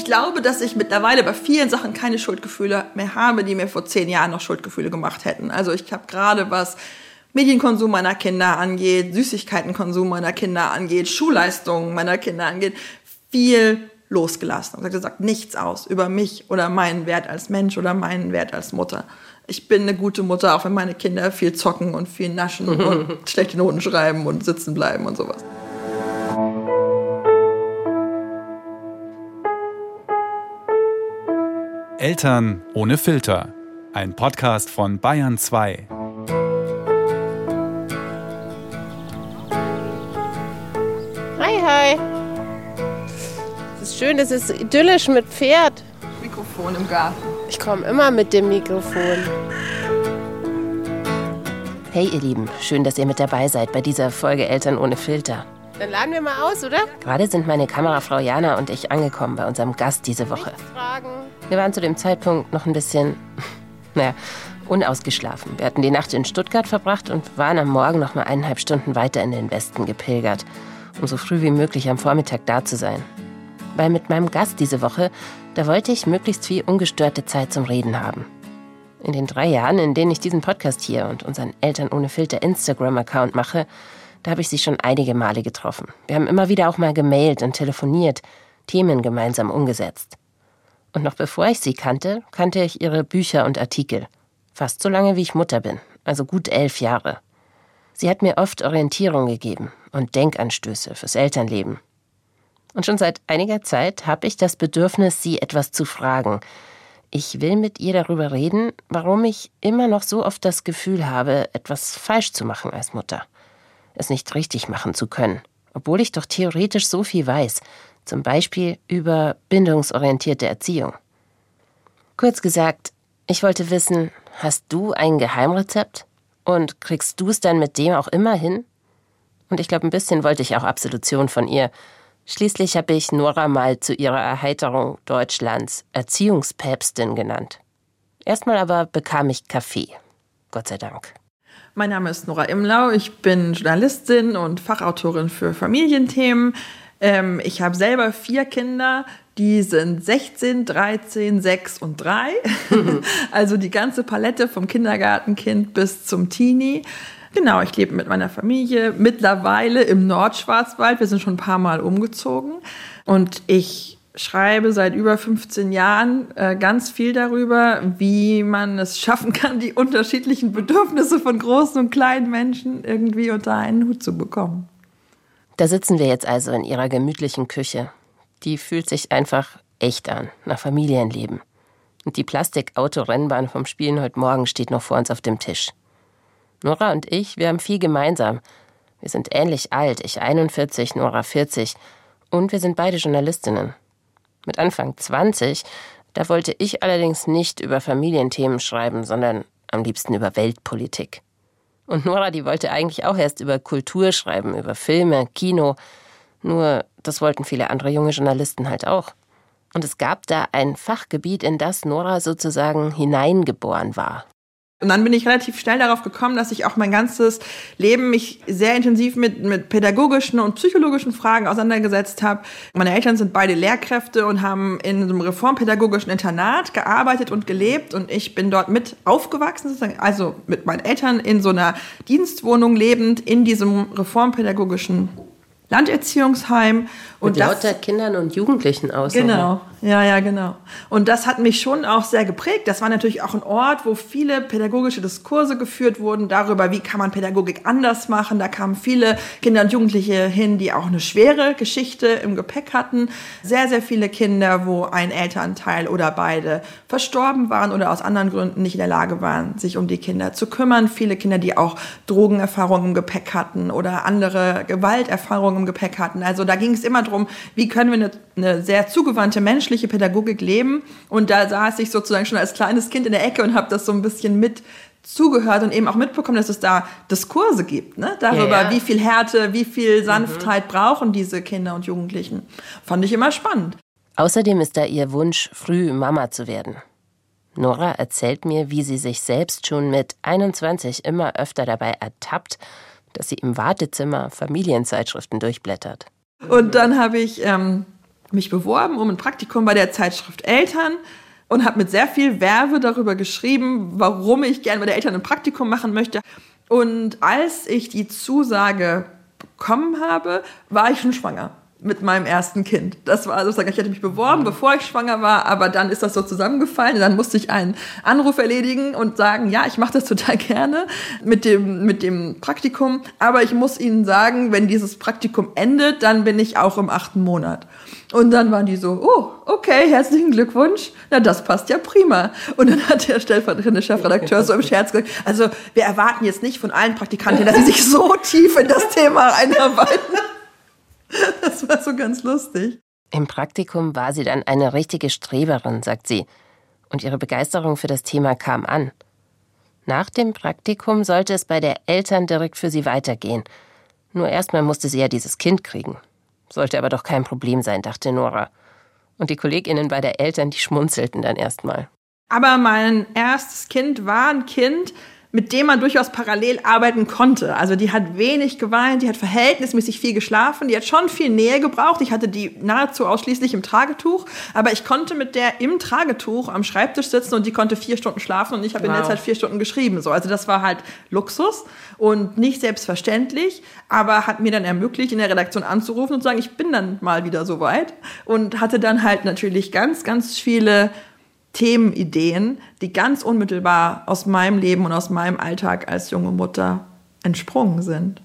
Ich glaube, dass ich mittlerweile bei vielen Sachen keine Schuldgefühle mehr habe, die mir vor zehn Jahren noch Schuldgefühle gemacht hätten. Also ich habe gerade was Medienkonsum meiner Kinder angeht, Süßigkeitenkonsum meiner Kinder angeht, Schulleistungen meiner Kinder angeht, viel losgelassen und gesagt, nichts aus über mich oder meinen Wert als Mensch oder meinen Wert als Mutter. Ich bin eine gute Mutter, auch wenn meine Kinder viel zocken und viel naschen und schlechte Noten schreiben und sitzen bleiben und sowas. Eltern ohne Filter. Ein Podcast von Bayern 2. Hi, hi. Es ist schön, es ist idyllisch mit Pferd. Mikrofon im Garten. Ich komme immer mit dem Mikrofon. Hey ihr Lieben, schön, dass ihr mit dabei seid bei dieser Folge Eltern ohne Filter. Dann laden wir mal aus, oder? Gerade sind meine Kamerafrau Jana und ich angekommen bei unserem Gast diese Woche. Fragen. Wir waren zu dem Zeitpunkt noch ein bisschen, naja, unausgeschlafen. Wir hatten die Nacht in Stuttgart verbracht und waren am Morgen noch mal eineinhalb Stunden weiter in den Westen gepilgert, um so früh wie möglich am Vormittag da zu sein. Weil mit meinem Gast diese Woche, da wollte ich möglichst viel ungestörte Zeit zum Reden haben. In den drei Jahren, in denen ich diesen Podcast hier und unseren Eltern ohne Filter Instagram-Account mache, da habe ich sie schon einige Male getroffen. Wir haben immer wieder auch mal gemailt und telefoniert, Themen gemeinsam umgesetzt. Und noch bevor ich sie kannte, kannte ich ihre Bücher und Artikel. Fast so lange wie ich Mutter bin, also gut elf Jahre. Sie hat mir oft Orientierung gegeben und Denkanstöße fürs Elternleben. Und schon seit einiger Zeit habe ich das Bedürfnis, sie etwas zu fragen. Ich will mit ihr darüber reden, warum ich immer noch so oft das Gefühl habe, etwas falsch zu machen als Mutter es nicht richtig machen zu können, obwohl ich doch theoretisch so viel weiß, zum Beispiel über bindungsorientierte Erziehung. Kurz gesagt, ich wollte wissen, hast du ein Geheimrezept? Und kriegst du es dann mit dem auch immer hin? Und ich glaube, ein bisschen wollte ich auch Absolution von ihr. Schließlich habe ich Nora mal zu ihrer Erheiterung Deutschlands Erziehungspäpstin genannt. Erstmal aber bekam ich Kaffee. Gott sei Dank. Mein Name ist Nora Imlau. Ich bin Journalistin und Fachautorin für Familienthemen. Ähm, ich habe selber vier Kinder. Die sind 16, 13, 6 und 3. also die ganze Palette vom Kindergartenkind bis zum Teenie. Genau, ich lebe mit meiner Familie mittlerweile im Nordschwarzwald. Wir sind schon ein paar Mal umgezogen. Und ich schreibe seit über 15 Jahren äh, ganz viel darüber, wie man es schaffen kann, die unterschiedlichen Bedürfnisse von großen und kleinen Menschen irgendwie unter einen Hut zu bekommen. Da sitzen wir jetzt also in ihrer gemütlichen Küche. Die fühlt sich einfach echt an, nach Familienleben. Und die Plastikautorennbahn vom Spielen heute Morgen steht noch vor uns auf dem Tisch. Nora und ich, wir haben viel gemeinsam. Wir sind ähnlich alt, ich 41, Nora 40. Und wir sind beide Journalistinnen. Mit Anfang 20, da wollte ich allerdings nicht über Familienthemen schreiben, sondern am liebsten über Weltpolitik. Und Nora, die wollte eigentlich auch erst über Kultur schreiben, über Filme, Kino. Nur das wollten viele andere junge Journalisten halt auch. Und es gab da ein Fachgebiet, in das Nora sozusagen hineingeboren war. Und dann bin ich relativ schnell darauf gekommen, dass ich auch mein ganzes Leben mich sehr intensiv mit, mit pädagogischen und psychologischen Fragen auseinandergesetzt habe. Meine Eltern sind beide Lehrkräfte und haben in einem reformpädagogischen Internat gearbeitet und gelebt und ich bin dort mit aufgewachsen, also mit meinen Eltern in so einer Dienstwohnung lebend in diesem reformpädagogischen Landerziehungsheim. Und Mit lauter Kindern und Jugendlichen aus. Genau, ja, ja, genau. Und das hat mich schon auch sehr geprägt. Das war natürlich auch ein Ort, wo viele pädagogische Diskurse geführt wurden darüber, wie kann man Pädagogik anders machen. Da kamen viele Kinder und Jugendliche hin, die auch eine schwere Geschichte im Gepäck hatten. Sehr, sehr viele Kinder, wo ein Elternteil oder beide verstorben waren oder aus anderen Gründen nicht in der Lage waren, sich um die Kinder zu kümmern. Viele Kinder, die auch Drogenerfahrungen im Gepäck hatten oder andere Gewalterfahrungen im Gepäck hatten. Also da ging es immer darum, wie können wir eine, eine, sehr zugewandte menschliche Pädagogik leben. Und da saß ich sozusagen schon als kleines Kind in der Ecke und habe das so ein bisschen mit zugehört und eben auch mitbekommen, dass es da Diskurse gibt, ne? darüber, ja, ja. wie viel Härte, wie viel Sanftheit mhm. brauchen diese Kinder und Jugendlichen. Fand ich immer spannend. Außerdem ist da ihr Wunsch, früh Mama zu werden. Nora erzählt mir, wie sie sich selbst schon mit 21 immer öfter dabei ertappt, dass sie im Wartezimmer Familienzeitschriften durchblättert. Und dann habe ich ähm, mich beworben um ein Praktikum bei der Zeitschrift Eltern und habe mit sehr viel Werbe darüber geschrieben, warum ich gerne bei der Eltern ein Praktikum machen möchte. Und als ich die Zusage bekommen habe, war ich schon schwanger mit meinem ersten Kind. Das war sozusagen, ich hatte mich beworben, bevor ich schwanger war, aber dann ist das so zusammengefallen. Und dann musste ich einen Anruf erledigen und sagen, ja, ich mache das total gerne mit dem, mit dem Praktikum, aber ich muss Ihnen sagen, wenn dieses Praktikum endet, dann bin ich auch im achten Monat. Und dann waren die so, oh, okay, herzlichen Glückwunsch. Na, das passt ja prima. Und dann hat der stellvertretende Chefredakteur so im Scherz gesagt, also wir erwarten jetzt nicht von allen Praktikanten, dass sie sich so tief in das Thema einarbeiten. Das war so ganz lustig. Im Praktikum war sie dann eine richtige Streberin, sagt sie. Und ihre Begeisterung für das Thema kam an. Nach dem Praktikum sollte es bei der Eltern direkt für sie weitergehen. Nur erstmal musste sie ja dieses Kind kriegen. Sollte aber doch kein Problem sein, dachte Nora. Und die Kolleginnen bei der Eltern, die schmunzelten dann erstmal. Aber mein erstes Kind war ein Kind, mit dem man durchaus parallel arbeiten konnte. Also die hat wenig geweint, die hat verhältnismäßig viel geschlafen, die hat schon viel Nähe gebraucht. Ich hatte die nahezu ausschließlich im Tragetuch, aber ich konnte mit der im Tragetuch am Schreibtisch sitzen und die konnte vier Stunden schlafen und ich habe wow. in der Zeit vier Stunden geschrieben. So, also das war halt Luxus und nicht selbstverständlich, aber hat mir dann ermöglicht, in der Redaktion anzurufen und zu sagen, ich bin dann mal wieder so weit und hatte dann halt natürlich ganz, ganz viele Themenideen, die ganz unmittelbar aus meinem Leben und aus meinem Alltag als junge Mutter entsprungen sind.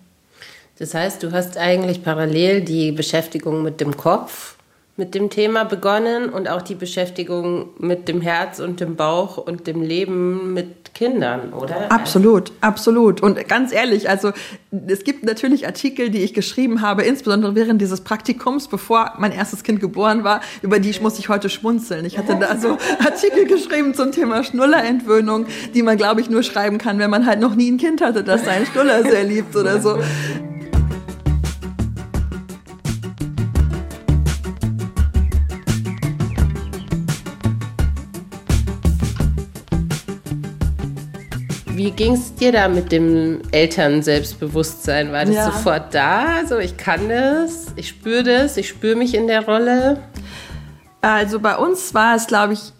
Das heißt, du hast eigentlich parallel die Beschäftigung mit dem Kopf mit dem Thema begonnen und auch die Beschäftigung mit dem Herz und dem Bauch und dem Leben mit Kindern, oder? Absolut, absolut. Und ganz ehrlich, also es gibt natürlich Artikel, die ich geschrieben habe, insbesondere während dieses Praktikums, bevor mein erstes Kind geboren war, über die muss ich heute schmunzeln. Ich hatte da so Artikel geschrieben zum Thema Schnullerentwöhnung, die man, glaube ich, nur schreiben kann, wenn man halt noch nie ein Kind hatte, das seinen Schnuller sehr liebt oder so. Wie ging es dir da mit dem Elternselbstbewusstsein? War das ja. sofort da? So, ich kann das, ich spüre das, ich spüre mich in der Rolle? Also bei uns war es, glaube ich,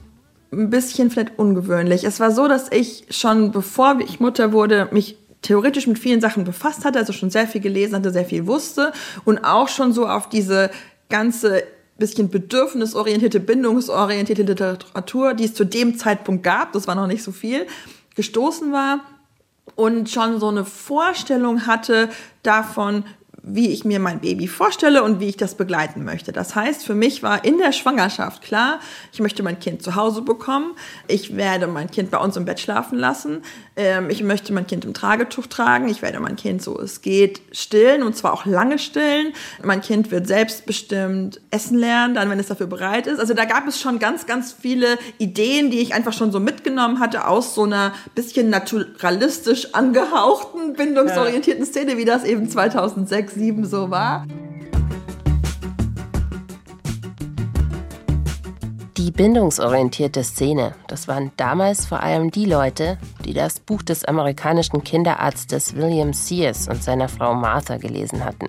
ein bisschen vielleicht ungewöhnlich. Es war so, dass ich schon bevor ich Mutter wurde, mich theoretisch mit vielen Sachen befasst hatte, also schon sehr viel gelesen hatte, sehr viel wusste und auch schon so auf diese ganze bisschen bedürfnisorientierte, bindungsorientierte Literatur, die es zu dem Zeitpunkt gab, das war noch nicht so viel, gestoßen war und schon so eine Vorstellung hatte davon, wie ich mir mein Baby vorstelle und wie ich das begleiten möchte. Das heißt, für mich war in der Schwangerschaft klar, ich möchte mein Kind zu Hause bekommen, ich werde mein Kind bei uns im Bett schlafen lassen, ähm, ich möchte mein Kind im Tragetuch tragen, ich werde mein Kind so es geht stillen und zwar auch lange stillen. Mein Kind wird selbstbestimmt essen lernen, dann wenn es dafür bereit ist. Also da gab es schon ganz, ganz viele Ideen, die ich einfach schon so mitgenommen hatte aus so einer bisschen naturalistisch angehauchten, bindungsorientierten Szene, wie das eben 2006 2007 so war. Die bindungsorientierte Szene, das waren damals vor allem die Leute, die das Buch des amerikanischen Kinderarztes William Sears und seiner Frau Martha gelesen hatten.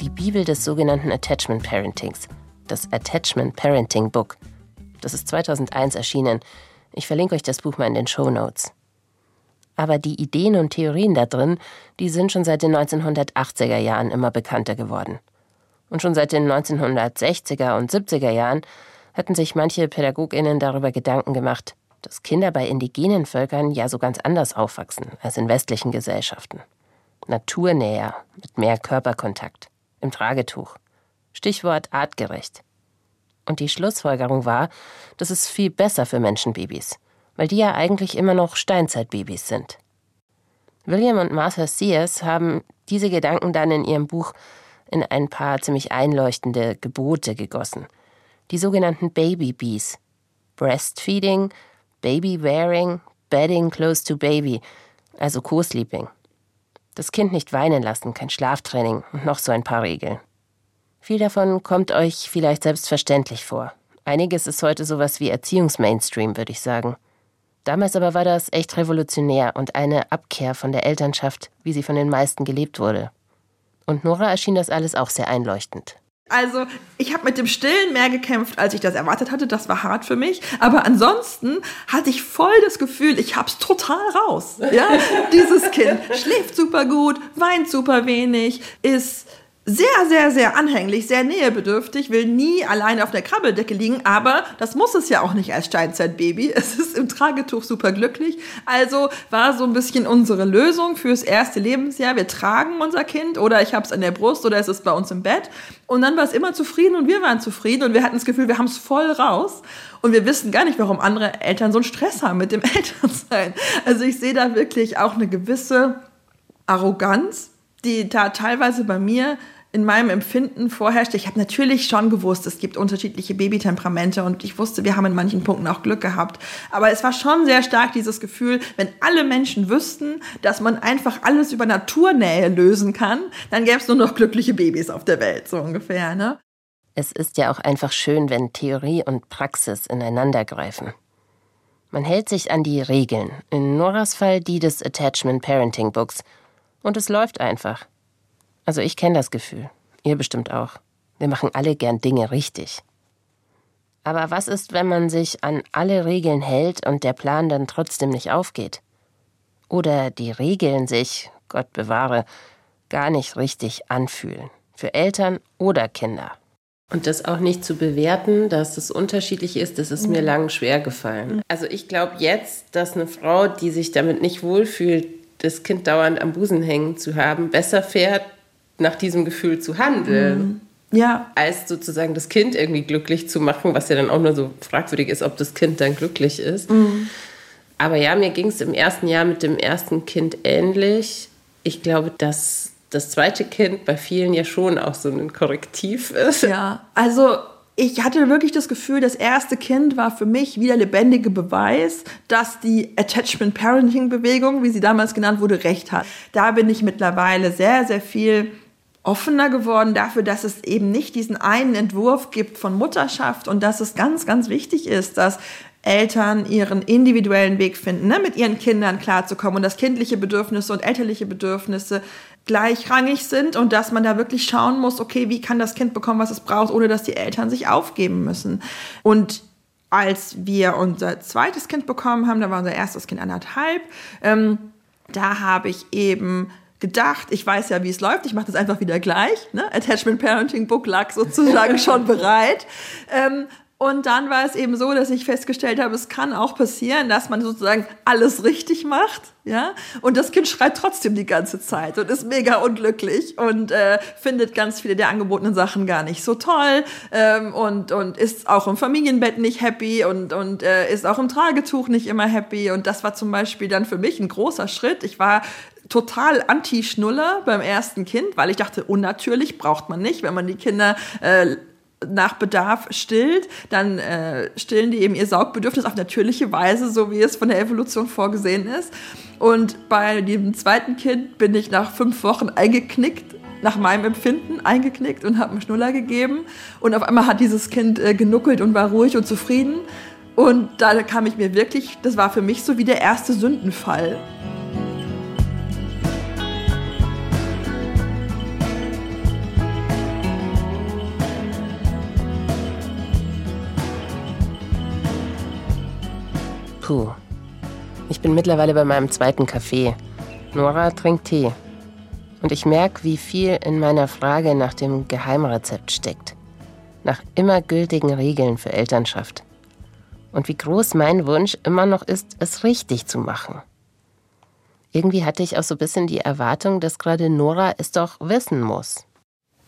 Die Bibel des sogenannten Attachment Parentings, das Attachment Parenting Book. Das ist 2001 erschienen. Ich verlinke euch das Buch mal in den Show Notes. Aber die Ideen und Theorien da drin, die sind schon seit den 1980er Jahren immer bekannter geworden. Und schon seit den 1960er und 70er Jahren hatten sich manche Pädagoginnen darüber Gedanken gemacht, dass Kinder bei indigenen Völkern ja so ganz anders aufwachsen als in westlichen Gesellschaften. Naturnäher, mit mehr Körperkontakt, im Tragetuch. Stichwort artgerecht. Und die Schlussfolgerung war, dass es viel besser für Menschenbabys weil die ja eigentlich immer noch Steinzeitbabys sind. William und Martha Sears haben diese Gedanken dann in ihrem Buch in ein paar ziemlich einleuchtende Gebote gegossen. Die sogenannten Baby Bees. Breastfeeding, Baby Wearing, Bedding close to baby, also Co-Sleeping. Das Kind nicht weinen lassen, kein Schlaftraining und noch so ein paar Regeln. Viel davon kommt euch vielleicht selbstverständlich vor. Einiges ist heute sowas wie Erziehungsmainstream, würde ich sagen. Damals aber war das echt revolutionär und eine Abkehr von der Elternschaft, wie sie von den meisten gelebt wurde. Und Nora erschien das alles auch sehr einleuchtend. Also ich habe mit dem Stillen mehr gekämpft, als ich das erwartet hatte. Das war hart für mich. Aber ansonsten hatte ich voll das Gefühl, ich hab's total raus. Ja, dieses Kind schläft super gut, weint super wenig, ist sehr, sehr, sehr anhänglich, sehr nähebedürftig, will nie alleine auf der Krabbeldecke liegen, aber das muss es ja auch nicht als Steinzeitbaby. Es ist im Tragetuch super glücklich. Also war so ein bisschen unsere Lösung fürs erste Lebensjahr. Wir tragen unser Kind oder ich habe es an der Brust oder es ist bei uns im Bett. Und dann war es immer zufrieden und wir waren zufrieden und wir hatten das Gefühl, wir haben es voll raus. Und wir wissen gar nicht, warum andere Eltern so einen Stress haben mit dem Elternsein. Also ich sehe da wirklich auch eine gewisse Arroganz, die da teilweise bei mir in meinem Empfinden vorherrschte. Ich habe natürlich schon gewusst, es gibt unterschiedliche Babytemperamente und ich wusste, wir haben in manchen Punkten auch Glück gehabt. Aber es war schon sehr stark dieses Gefühl, wenn alle Menschen wüssten, dass man einfach alles über Naturnähe lösen kann, dann gäbe es nur noch glückliche Babys auf der Welt, so ungefähr. Ne? Es ist ja auch einfach schön, wenn Theorie und Praxis ineinandergreifen. Man hält sich an die Regeln, in Noras Fall die des Attachment Parenting Books, und es läuft einfach. Also ich kenne das Gefühl. Ihr bestimmt auch. Wir machen alle gern Dinge richtig. Aber was ist, wenn man sich an alle Regeln hält und der Plan dann trotzdem nicht aufgeht? Oder die Regeln sich, Gott bewahre, gar nicht richtig anfühlen. Für Eltern oder Kinder. Und das auch nicht zu bewerten, dass es unterschiedlich ist, das ist mir mhm. lang schwer gefallen. Also ich glaube jetzt, dass eine Frau, die sich damit nicht wohlfühlt, das Kind dauernd am Busen hängen zu haben, besser fährt, nach diesem Gefühl zu handeln. Mhm. Ja. Als sozusagen das Kind irgendwie glücklich zu machen, was ja dann auch nur so fragwürdig ist, ob das Kind dann glücklich ist. Mhm. Aber ja, mir ging es im ersten Jahr mit dem ersten Kind ähnlich. Ich glaube, dass das zweite Kind bei vielen ja schon auch so ein Korrektiv ist. Ja, also ich hatte wirklich das Gefühl, das erste Kind war für mich wieder lebendiger Beweis, dass die Attachment Parenting Bewegung, wie sie damals genannt wurde, recht hat. Da bin ich mittlerweile sehr, sehr viel offener geworden dafür, dass es eben nicht diesen einen Entwurf gibt von Mutterschaft und dass es ganz, ganz wichtig ist, dass Eltern ihren individuellen Weg finden, ne, mit ihren Kindern klarzukommen und dass kindliche Bedürfnisse und elterliche Bedürfnisse gleichrangig sind und dass man da wirklich schauen muss, okay, wie kann das Kind bekommen, was es braucht, ohne dass die Eltern sich aufgeben müssen. Und als wir unser zweites Kind bekommen haben, da war unser erstes Kind anderthalb, ähm, da habe ich eben gedacht, ich weiß ja, wie es läuft, ich mache das einfach wieder gleich. Ne? Attachment Parenting Book lag sozusagen schon bereit. Ähm, und dann war es eben so, dass ich festgestellt habe, es kann auch passieren, dass man sozusagen alles richtig macht, ja, und das Kind schreit trotzdem die ganze Zeit und ist mega unglücklich und äh, findet ganz viele der angebotenen Sachen gar nicht so toll ähm, und und ist auch im Familienbett nicht happy und und äh, ist auch im Tragetuch nicht immer happy und das war zum Beispiel dann für mich ein großer Schritt. Ich war total anti-Schnuller beim ersten Kind, weil ich dachte, unnatürlich braucht man nicht, wenn man die Kinder äh, nach Bedarf stillt, dann äh, stillen die eben ihr Saugbedürfnis auf natürliche Weise, so wie es von der Evolution vorgesehen ist. Und bei dem zweiten Kind bin ich nach fünf Wochen eingeknickt, nach meinem Empfinden eingeknickt und habe einen Schnuller gegeben. Und auf einmal hat dieses Kind äh, genuckelt und war ruhig und zufrieden. Und da kam ich mir wirklich, das war für mich so wie der erste Sündenfall. Puh. Ich bin mittlerweile bei meinem zweiten Kaffee. Nora trinkt Tee. Und ich merke, wie viel in meiner Frage nach dem Geheimrezept steckt. Nach immer gültigen Regeln für Elternschaft. Und wie groß mein Wunsch immer noch ist, es richtig zu machen. Irgendwie hatte ich auch so ein bisschen die Erwartung, dass gerade Nora es doch wissen muss.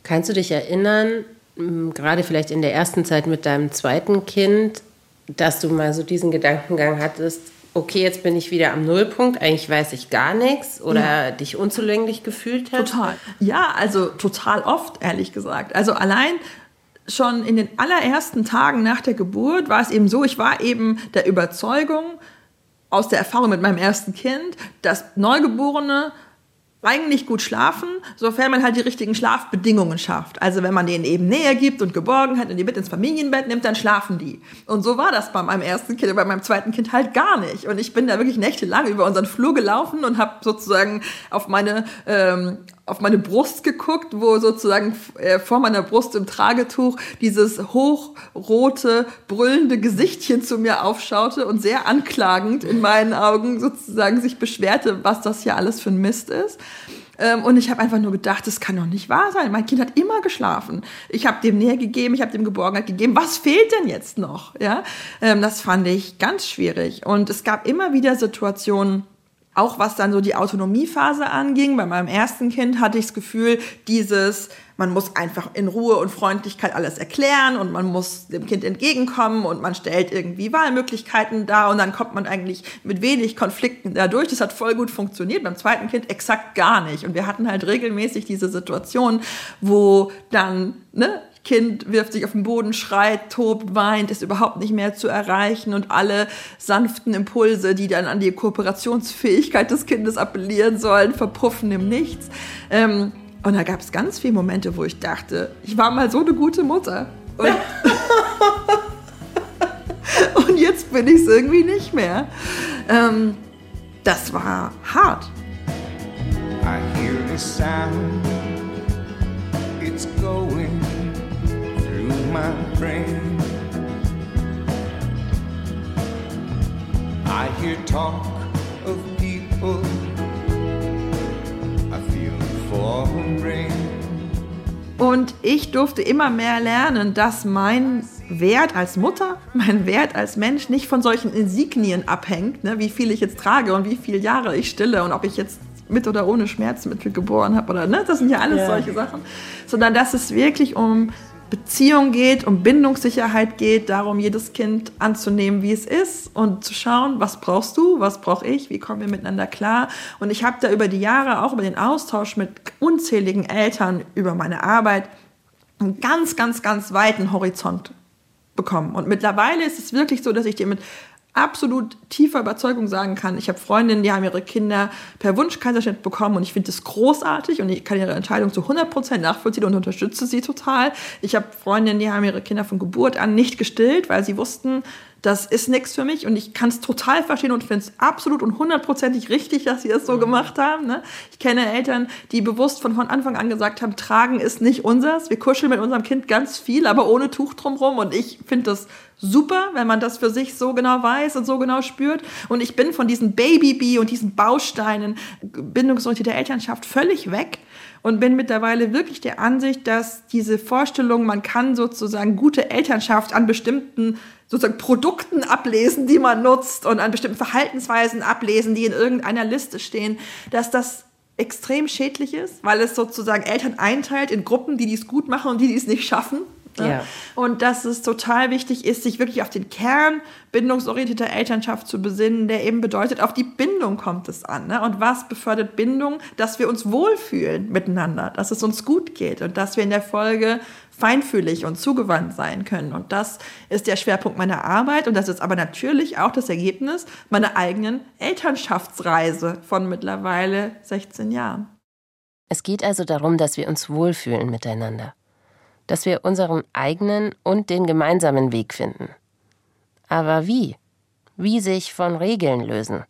Kannst du dich erinnern, gerade vielleicht in der ersten Zeit mit deinem zweiten Kind, dass du mal so diesen Gedankengang hattest, okay, jetzt bin ich wieder am Nullpunkt, eigentlich weiß ich gar nichts oder ja. dich unzulänglich gefühlt hast? Total. Ja, also total oft, ehrlich gesagt. Also allein schon in den allerersten Tagen nach der Geburt war es eben so, ich war eben der Überzeugung aus der Erfahrung mit meinem ersten Kind, dass Neugeborene eigentlich gut schlafen, sofern man halt die richtigen Schlafbedingungen schafft. Also wenn man denen eben Nähe gibt und Geborgenheit und die mit ins Familienbett nimmt, dann schlafen die. Und so war das bei meinem ersten Kind, bei meinem zweiten Kind halt gar nicht. Und ich bin da wirklich nächtelang über unseren Flur gelaufen und habe sozusagen auf meine ähm, auf meine Brust geguckt, wo sozusagen äh, vor meiner Brust im Tragetuch dieses hochrote, brüllende Gesichtchen zu mir aufschaute und sehr anklagend in meinen Augen sozusagen sich beschwerte, was das hier alles für ein Mist ist. Ähm, und ich habe einfach nur gedacht, das kann doch nicht wahr sein. Mein Kind hat immer geschlafen. Ich habe dem Nähe gegeben, ich habe dem Geborgenheit gegeben. Was fehlt denn jetzt noch? Ja, ähm, das fand ich ganz schwierig. Und es gab immer wieder Situationen, auch was dann so die Autonomiephase anging, bei meinem ersten Kind hatte ich das Gefühl, dieses, man muss einfach in Ruhe und Freundlichkeit alles erklären und man muss dem Kind entgegenkommen und man stellt irgendwie Wahlmöglichkeiten dar und dann kommt man eigentlich mit wenig Konflikten dadurch. Das hat voll gut funktioniert. Beim zweiten Kind exakt gar nicht. Und wir hatten halt regelmäßig diese Situation, wo dann, ne, Kind wirft sich auf den Boden, schreit, tobt, weint, ist überhaupt nicht mehr zu erreichen und alle sanften Impulse, die dann an die Kooperationsfähigkeit des Kindes appellieren sollen, verpuffen im Nichts. Ähm, und da gab es ganz viele Momente, wo ich dachte, ich war mal so eine gute Mutter. Und, und jetzt bin ich es irgendwie nicht mehr. Ähm, das war hart. I hear the sound, it's going my brain. I hear talk of people. I feel rain. Und ich durfte immer mehr lernen, dass mein Wert als Mutter, mein Wert als Mensch nicht von solchen Insignien abhängt, ne, wie viel ich jetzt trage und wie viele Jahre ich stille und ob ich jetzt mit oder ohne Schmerzmittel geboren habe oder ne, das sind ja alles ja. solche Sachen, sondern dass es wirklich um Beziehung geht, um Bindungssicherheit geht, darum, jedes Kind anzunehmen, wie es ist und zu schauen, was brauchst du, was brauche ich, wie kommen wir miteinander klar. Und ich habe da über die Jahre, auch über den Austausch mit unzähligen Eltern, über meine Arbeit, einen ganz, ganz, ganz weiten Horizont bekommen. Und mittlerweile ist es wirklich so, dass ich dir mit absolut tiefer Überzeugung sagen kann, ich habe Freundinnen, die haben ihre Kinder per Wunschkaiserschnitt bekommen und ich finde das großartig und ich kann ihre Entscheidung zu 100% nachvollziehen und unterstütze sie total. Ich habe Freundinnen, die haben ihre Kinder von Geburt an nicht gestillt, weil sie wussten, das ist nichts für mich und ich kann es total verstehen und finde es absolut und hundertprozentig richtig, dass sie es so mhm. gemacht haben. Ne? Ich kenne Eltern, die bewusst von, von Anfang an gesagt haben, tragen ist nicht unsers. Wir kuscheln mit unserem Kind ganz viel, aber ohne Tuch drumherum und ich finde das super, wenn man das für sich so genau weiß und so genau spürt. Und ich bin von diesen Baby-Bee und diesen Bausteinen bindungsorientierter Elternschaft völlig weg und bin mittlerweile wirklich der Ansicht, dass diese Vorstellung, man kann sozusagen gute Elternschaft an bestimmten sozusagen Produkten ablesen, die man nutzt und an bestimmten Verhaltensweisen ablesen, die in irgendeiner Liste stehen, dass das extrem schädlich ist, weil es sozusagen Eltern einteilt in Gruppen, die dies gut machen und die, die es nicht schaffen. Ja. Und dass es total wichtig ist, sich wirklich auf den Kern bindungsorientierter Elternschaft zu besinnen, der eben bedeutet, auf die Bindung kommt es an. Ne? Und was befördert Bindung? Dass wir uns wohlfühlen miteinander, dass es uns gut geht und dass wir in der Folge feinfühlig und zugewandt sein können. Und das ist der Schwerpunkt meiner Arbeit und das ist aber natürlich auch das Ergebnis meiner eigenen Elternschaftsreise von mittlerweile 16 Jahren. Es geht also darum, dass wir uns wohlfühlen miteinander dass wir unseren eigenen und den gemeinsamen Weg finden. Aber wie? Wie sich von Regeln lösen?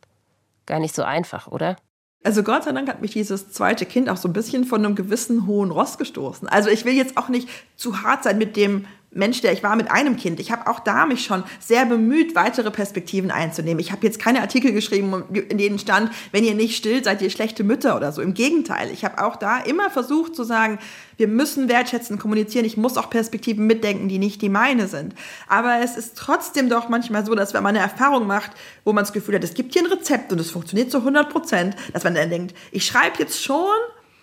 Gar nicht so einfach, oder? Also Gott sei Dank hat mich dieses zweite Kind auch so ein bisschen von einem gewissen hohen Ross gestoßen. Also ich will jetzt auch nicht zu hart sein mit dem Mensch, der ich war mit einem Kind. Ich habe auch da mich schon sehr bemüht, weitere Perspektiven einzunehmen. Ich habe jetzt keine Artikel geschrieben, in denen stand, wenn ihr nicht stillt, seid ihr schlechte Mütter oder so. Im Gegenteil, ich habe auch da immer versucht zu sagen, wir müssen wertschätzend kommunizieren. Ich muss auch Perspektiven mitdenken, die nicht die meine sind. Aber es ist trotzdem doch manchmal so, dass wenn man eine Erfahrung macht, wo man das Gefühl hat, es gibt hier ein Rezept und es funktioniert zu 100 Prozent, dass man dann denkt, ich schreibe jetzt schon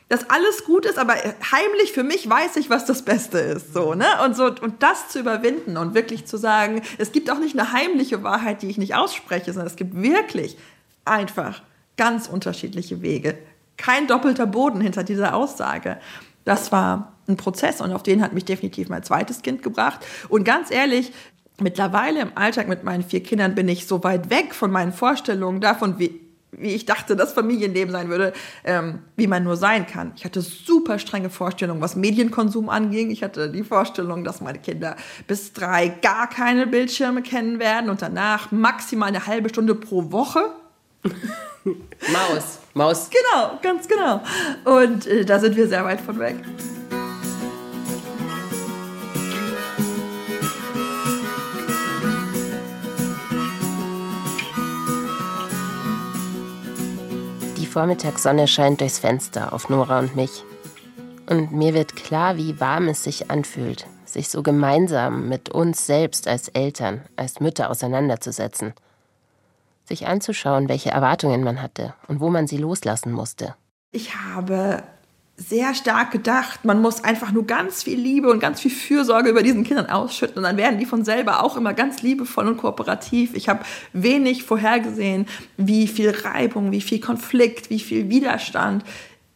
dass alles gut ist, aber heimlich für mich weiß ich, was das Beste ist, so, ne? Und so und das zu überwinden und wirklich zu sagen, es gibt auch nicht eine heimliche Wahrheit, die ich nicht ausspreche, sondern es gibt wirklich einfach ganz unterschiedliche Wege. Kein doppelter Boden hinter dieser Aussage. Das war ein Prozess und auf den hat mich definitiv mein zweites Kind gebracht. Und ganz ehrlich, mittlerweile im Alltag mit meinen vier Kindern bin ich so weit weg von meinen Vorstellungen davon, wie wie ich dachte, dass Familienleben sein würde, ähm, wie man nur sein kann. Ich hatte super strenge Vorstellungen, was Medienkonsum anging. Ich hatte die Vorstellung, dass meine Kinder bis drei gar keine Bildschirme kennen werden und danach maximal eine halbe Stunde pro Woche Maus. Maus. Genau, ganz genau. Und äh, da sind wir sehr weit von weg. Vormittagssonne scheint durchs Fenster auf Nora und mich. Und mir wird klar, wie warm es sich anfühlt, sich so gemeinsam mit uns selbst als Eltern, als Mütter auseinanderzusetzen. Sich anzuschauen, welche Erwartungen man hatte und wo man sie loslassen musste. Ich habe sehr stark gedacht, man muss einfach nur ganz viel Liebe und ganz viel Fürsorge über diesen Kindern ausschütten und dann werden die von selber auch immer ganz liebevoll und kooperativ. Ich habe wenig vorhergesehen, wie viel Reibung, wie viel Konflikt, wie viel Widerstand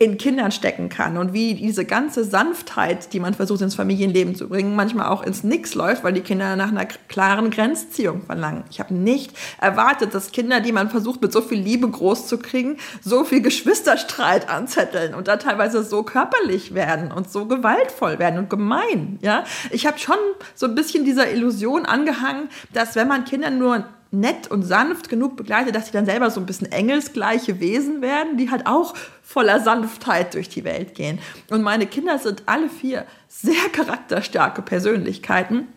in Kindern stecken kann und wie diese ganze Sanftheit, die man versucht ins Familienleben zu bringen, manchmal auch ins Nix läuft, weil die Kinder nach einer klaren Grenzziehung verlangen. Ich habe nicht erwartet, dass Kinder, die man versucht mit so viel Liebe groß zu kriegen, so viel Geschwisterstreit anzetteln und da teilweise so körperlich werden und so gewaltvoll werden und gemein. Ja, ich habe schon so ein bisschen dieser Illusion angehangen, dass wenn man Kinder nur nett und sanft genug begleitet, dass sie dann selber so ein bisschen engelsgleiche Wesen werden, die halt auch voller Sanftheit durch die Welt gehen. Und meine Kinder sind alle vier sehr charakterstarke Persönlichkeiten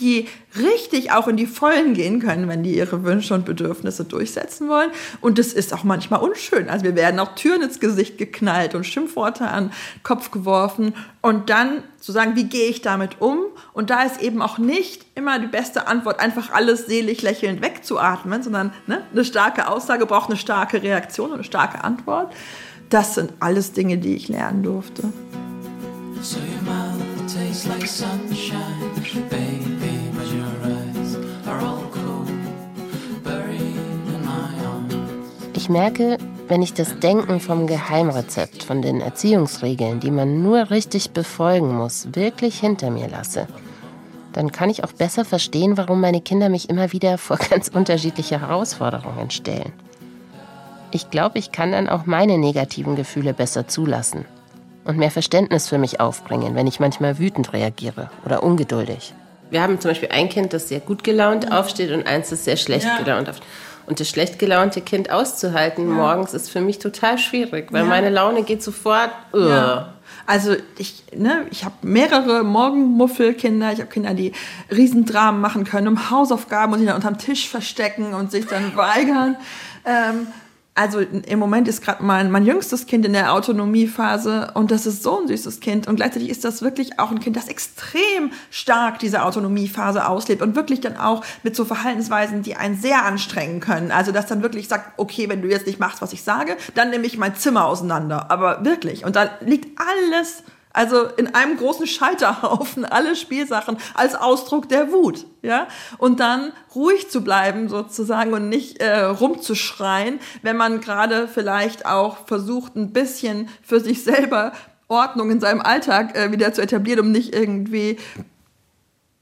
die richtig auch in die Vollen gehen können, wenn die ihre Wünsche und Bedürfnisse durchsetzen wollen. Und es ist auch manchmal unschön. Also wir werden auch Türen ins Gesicht geknallt und Schimpfworte an den Kopf geworfen. Und dann zu sagen, wie gehe ich damit um? Und da ist eben auch nicht immer die beste Antwort, einfach alles selig lächelnd wegzuatmen, sondern ne, eine starke Aussage braucht eine starke Reaktion und eine starke Antwort. Das sind alles Dinge, die ich lernen durfte. So your mouth tastes like sunshine, baby, Ich merke, wenn ich das Denken vom Geheimrezept, von den Erziehungsregeln, die man nur richtig befolgen muss, wirklich hinter mir lasse, dann kann ich auch besser verstehen, warum meine Kinder mich immer wieder vor ganz unterschiedliche Herausforderungen stellen. Ich glaube, ich kann dann auch meine negativen Gefühle besser zulassen und mehr Verständnis für mich aufbringen, wenn ich manchmal wütend reagiere oder ungeduldig. Wir haben zum Beispiel ein Kind, das sehr gut gelaunt aufsteht und eins, das sehr schlecht ja. gelaunt aufsteht. Und das schlecht gelaunte Kind auszuhalten ja. morgens ist für mich total schwierig, weil ja. meine Laune geht sofort. Uh. Also ich, ne, ich habe mehrere Morgenmuffelkinder. Ich habe Kinder, die Riesendramen machen können um Hausaufgaben und sich dann unterm Tisch verstecken und sich dann weigern. Ähm, also im Moment ist gerade mein, mein jüngstes Kind in der Autonomiephase und das ist so ein süßes Kind und gleichzeitig ist das wirklich auch ein Kind, das extrem stark diese Autonomiephase auslebt und wirklich dann auch mit so Verhaltensweisen, die einen sehr anstrengen können. Also dass dann wirklich sagt, okay, wenn du jetzt nicht machst, was ich sage, dann nehme ich mein Zimmer auseinander. Aber wirklich. Und da liegt alles also in einem großen Scheiterhaufen alle Spielsachen als Ausdruck der Wut, ja. Und dann ruhig zu bleiben sozusagen und nicht äh, rumzuschreien, wenn man gerade vielleicht auch versucht, ein bisschen für sich selber Ordnung in seinem Alltag äh, wieder zu etablieren, um nicht irgendwie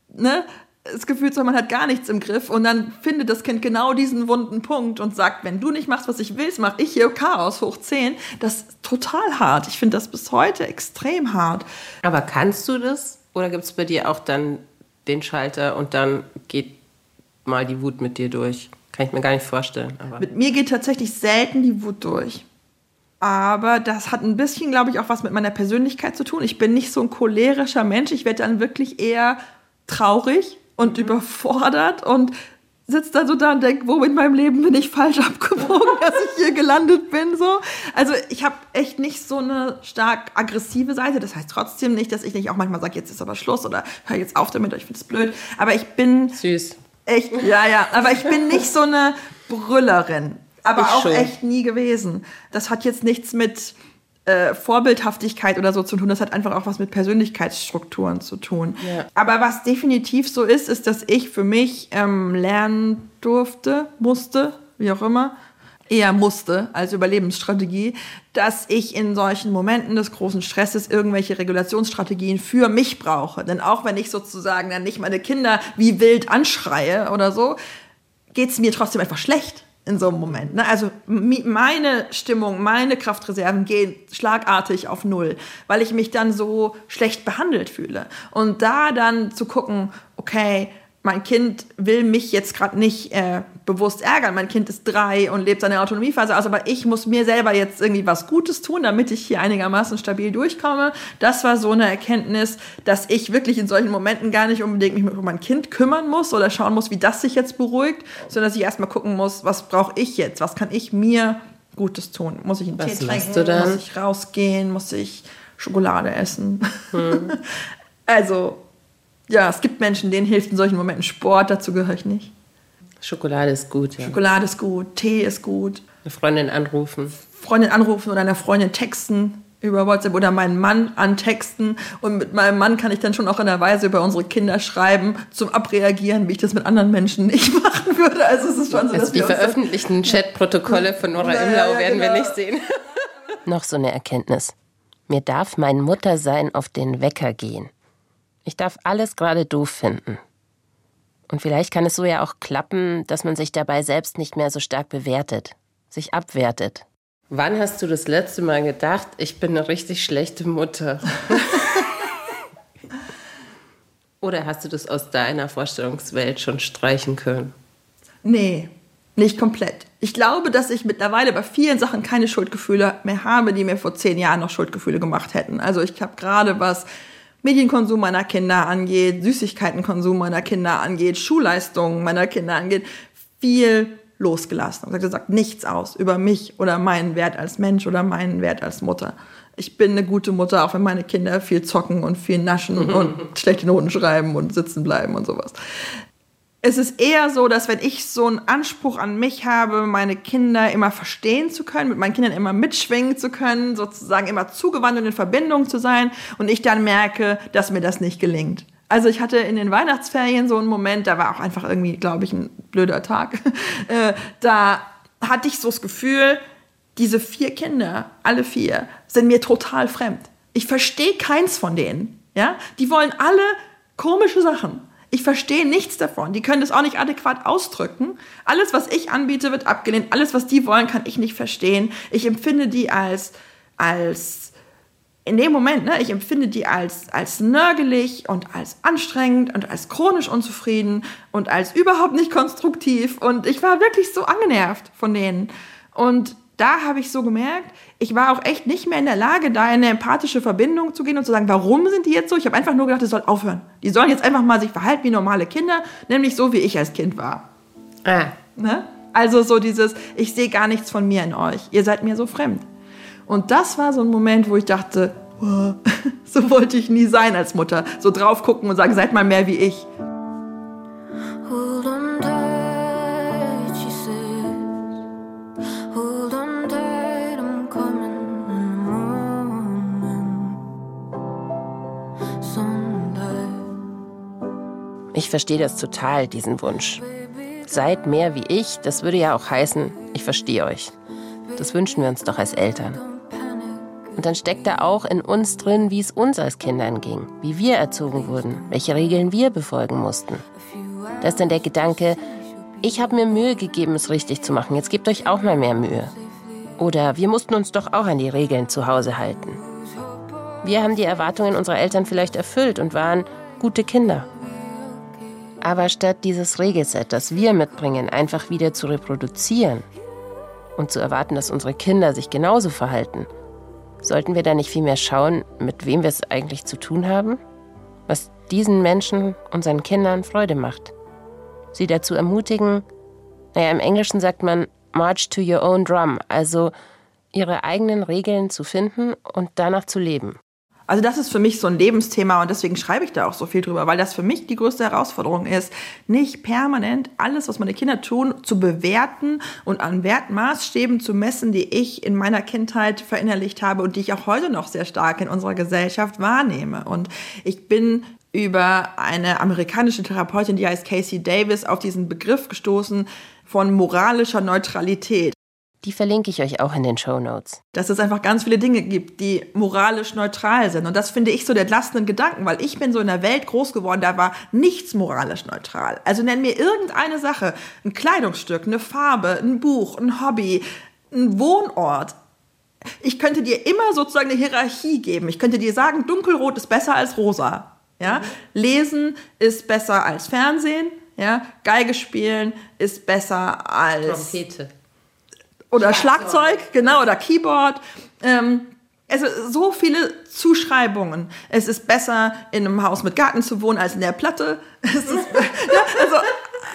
ne, das Gefühl zu haben, man hat gar nichts im Griff und dann findet das Kind genau diesen wunden Punkt und sagt, wenn du nicht machst, was ich will, mache ich hier Chaos hoch 10. Das ist total hart. Ich finde das bis heute extrem hart. Aber kannst du das? Oder gibt es bei dir auch dann den Schalter und dann geht mal die Wut mit dir durch? Kann ich mir gar nicht vorstellen. Aber. Mit mir geht tatsächlich selten die Wut durch. Aber das hat ein bisschen, glaube ich, auch was mit meiner Persönlichkeit zu tun. Ich bin nicht so ein cholerischer Mensch. Ich werde dann wirklich eher traurig und überfordert und sitzt dann so da und denkt, wo in meinem Leben bin ich falsch abgebogen, dass ich hier gelandet bin so. Also ich habe echt nicht so eine stark aggressive Seite. Das heißt trotzdem nicht, dass ich nicht auch manchmal sage, jetzt ist aber Schluss oder hör jetzt auf damit, ich finde es blöd. Aber ich bin süß. Echt, ja, ja. Aber ich bin nicht so eine Brüllerin. Aber ich auch schon. echt nie gewesen. Das hat jetzt nichts mit äh, Vorbildhaftigkeit oder so zu tun. Das hat einfach auch was mit Persönlichkeitsstrukturen zu tun. Ja. Aber was definitiv so ist, ist, dass ich für mich ähm, lernen durfte, musste, wie auch immer, eher musste als Überlebensstrategie, dass ich in solchen Momenten des großen Stresses irgendwelche Regulationsstrategien für mich brauche. Denn auch wenn ich sozusagen dann nicht meine Kinder wie wild anschreie oder so, geht es mir trotzdem einfach schlecht in so einem Moment. Ne? Also meine Stimmung, meine Kraftreserven gehen schlagartig auf Null, weil ich mich dann so schlecht behandelt fühle. Und da dann zu gucken, okay, mein Kind will mich jetzt gerade nicht äh, bewusst ärgern. Mein Kind ist drei und lebt seine Autonomiephase aus, aber ich muss mir selber jetzt irgendwie was Gutes tun, damit ich hier einigermaßen stabil durchkomme. Das war so eine Erkenntnis, dass ich wirklich in solchen Momenten gar nicht unbedingt mich um mein Kind kümmern muss oder schauen muss, wie das sich jetzt beruhigt, sondern dass ich erstmal gucken muss, was brauche ich jetzt? Was kann ich mir Gutes tun? Muss ich einen Was Tee trinken? Muss ich rausgehen? Muss ich Schokolade essen? also, ja, es gibt Menschen, denen hilft in solchen Momenten Sport, dazu gehöre ich nicht. Schokolade ist gut, ja. Schokolade ist gut, Tee ist gut, Eine Freundin anrufen. Freundin anrufen oder einer Freundin texten über WhatsApp oder meinen Mann antexten und mit meinem Mann kann ich dann schon auch in der Weise über unsere Kinder schreiben zum Abreagieren, wie ich das mit anderen Menschen nicht machen würde. Also es ist schon so, dass Also die wir veröffentlichten Chatprotokolle von Nora Ja, Imlau ja, werden wir genau. nicht sehen. Noch so eine Erkenntnis. Mir darf mein Muttersein auf den Wecker gehen. Ich darf alles gerade doof finden. Und vielleicht kann es so ja auch klappen, dass man sich dabei selbst nicht mehr so stark bewertet, sich abwertet. Wann hast du das letzte Mal gedacht, ich bin eine richtig schlechte Mutter? Oder hast du das aus deiner Vorstellungswelt schon streichen können? Nee, nicht komplett. Ich glaube, dass ich mittlerweile bei vielen Sachen keine Schuldgefühle mehr habe, die mir vor zehn Jahren noch Schuldgefühle gemacht hätten. Also ich habe gerade was Medienkonsum meiner Kinder angeht, Süßigkeitenkonsum meiner Kinder angeht, Schulleistungen meiner Kinder angeht, viel losgelassen. Ich habe gesagt, nichts aus über mich oder meinen Wert als Mensch oder meinen Wert als Mutter. Ich bin eine gute Mutter, auch wenn meine Kinder viel zocken und viel naschen und schlechte Noten schreiben und sitzen bleiben und sowas es ist eher so, dass wenn ich so einen Anspruch an mich habe, meine Kinder immer verstehen zu können, mit meinen Kindern immer mitschwingen zu können, sozusagen immer zugewandt und in Verbindung zu sein und ich dann merke, dass mir das nicht gelingt. Also ich hatte in den Weihnachtsferien so einen Moment, da war auch einfach irgendwie, glaube ich, ein blöder Tag. Äh, da hatte ich so das Gefühl, diese vier Kinder, alle vier, sind mir total fremd. Ich verstehe keins von denen. Ja? Die wollen alle komische Sachen. Ich verstehe nichts davon. Die können das auch nicht adäquat ausdrücken. Alles, was ich anbiete, wird abgelehnt. Alles, was die wollen, kann ich nicht verstehen. Ich empfinde die als, als in dem Moment, ne, ich empfinde die als, als nörgelig und als anstrengend und als chronisch unzufrieden und als überhaupt nicht konstruktiv. Und ich war wirklich so angenervt von denen. Und da habe ich so gemerkt, ich war auch echt nicht mehr in der Lage, da in eine empathische Verbindung zu gehen und zu sagen, warum sind die jetzt so? Ich habe einfach nur gedacht, das soll aufhören. Die sollen jetzt einfach mal sich verhalten wie normale Kinder, nämlich so, wie ich als Kind war. Ah, Ne? Also so dieses, ich sehe gar nichts von mir in euch. Ihr seid mir so fremd. Und das war so ein Moment, wo ich dachte, "Oh, so wollte ich nie sein als Mutter. So drauf gucken und sagen, seid mal mehr wie ich. Hold on Ich verstehe das total, diesen Wunsch. Seid mehr wie ich, das würde ja auch heißen, ich verstehe euch. Das wünschen wir uns doch als Eltern. Und dann steckt da auch in uns drin, wie es uns als Kindern ging, wie wir erzogen wurden, welche Regeln wir befolgen mussten. Da ist dann der Gedanke, ich habe mir Mühe gegeben, es richtig zu machen, jetzt gebt euch auch mal mehr Mühe. Oder wir mussten uns doch auch an die Regeln zu Hause halten. Wir haben die Erwartungen unserer Eltern vielleicht erfüllt und waren gute Kinder. Aber statt dieses Regelset, das wir mitbringen, einfach wieder zu reproduzieren und zu erwarten, dass unsere Kinder sich genauso verhalten, sollten wir da nicht vielmehr schauen, mit wem wir es eigentlich zu tun haben? Was diesen Menschen, unseren Kindern Freude macht. Sie dazu ermutigen, naja, im Englischen sagt man March to your own drum, also ihre eigenen Regeln zu finden und danach zu leben. Also das ist für mich so ein Lebensthema und deswegen schreibe ich da auch so viel drüber, weil das für mich die größte Herausforderung ist, nicht permanent alles, was meine Kinder tun, zu bewerten und an Wertmaßstäben zu messen, die ich in meiner Kindheit verinnerlicht habe und die ich auch heute noch sehr stark in unserer Gesellschaft wahrnehme. Und ich bin über eine amerikanische Therapeutin, die heißt Casey Davis, auf diesen Begriff gestoßen von moralischer Neutralität. Die verlinke ich euch auch in den Show Notes. dass es einfach ganz viele Dinge gibt, die moralisch neutral sind. Und das finde ich so der entlastenden Gedanken, weil ich bin so in der Welt groß geworden, da war nichts moralisch neutral. Also nenn mir irgendeine Sache, ein Kleidungsstück, eine Farbe, ein Buch, ein Hobby, ein Wohnort. Ich könnte dir immer sozusagen eine Hierarchie geben. Ich könnte dir sagen, dunkelrot ist besser als rosa. Ja? Lesen ist besser als Fernsehen. Ja, Geige spielen ist besser als Trompete. Oder Schlagzeug, genau, oder Keyboard. Ähm, also so viele Zuschreibungen. Es ist besser, in einem Haus mit Garten zu wohnen, als in der Platte. Es ist, ja, also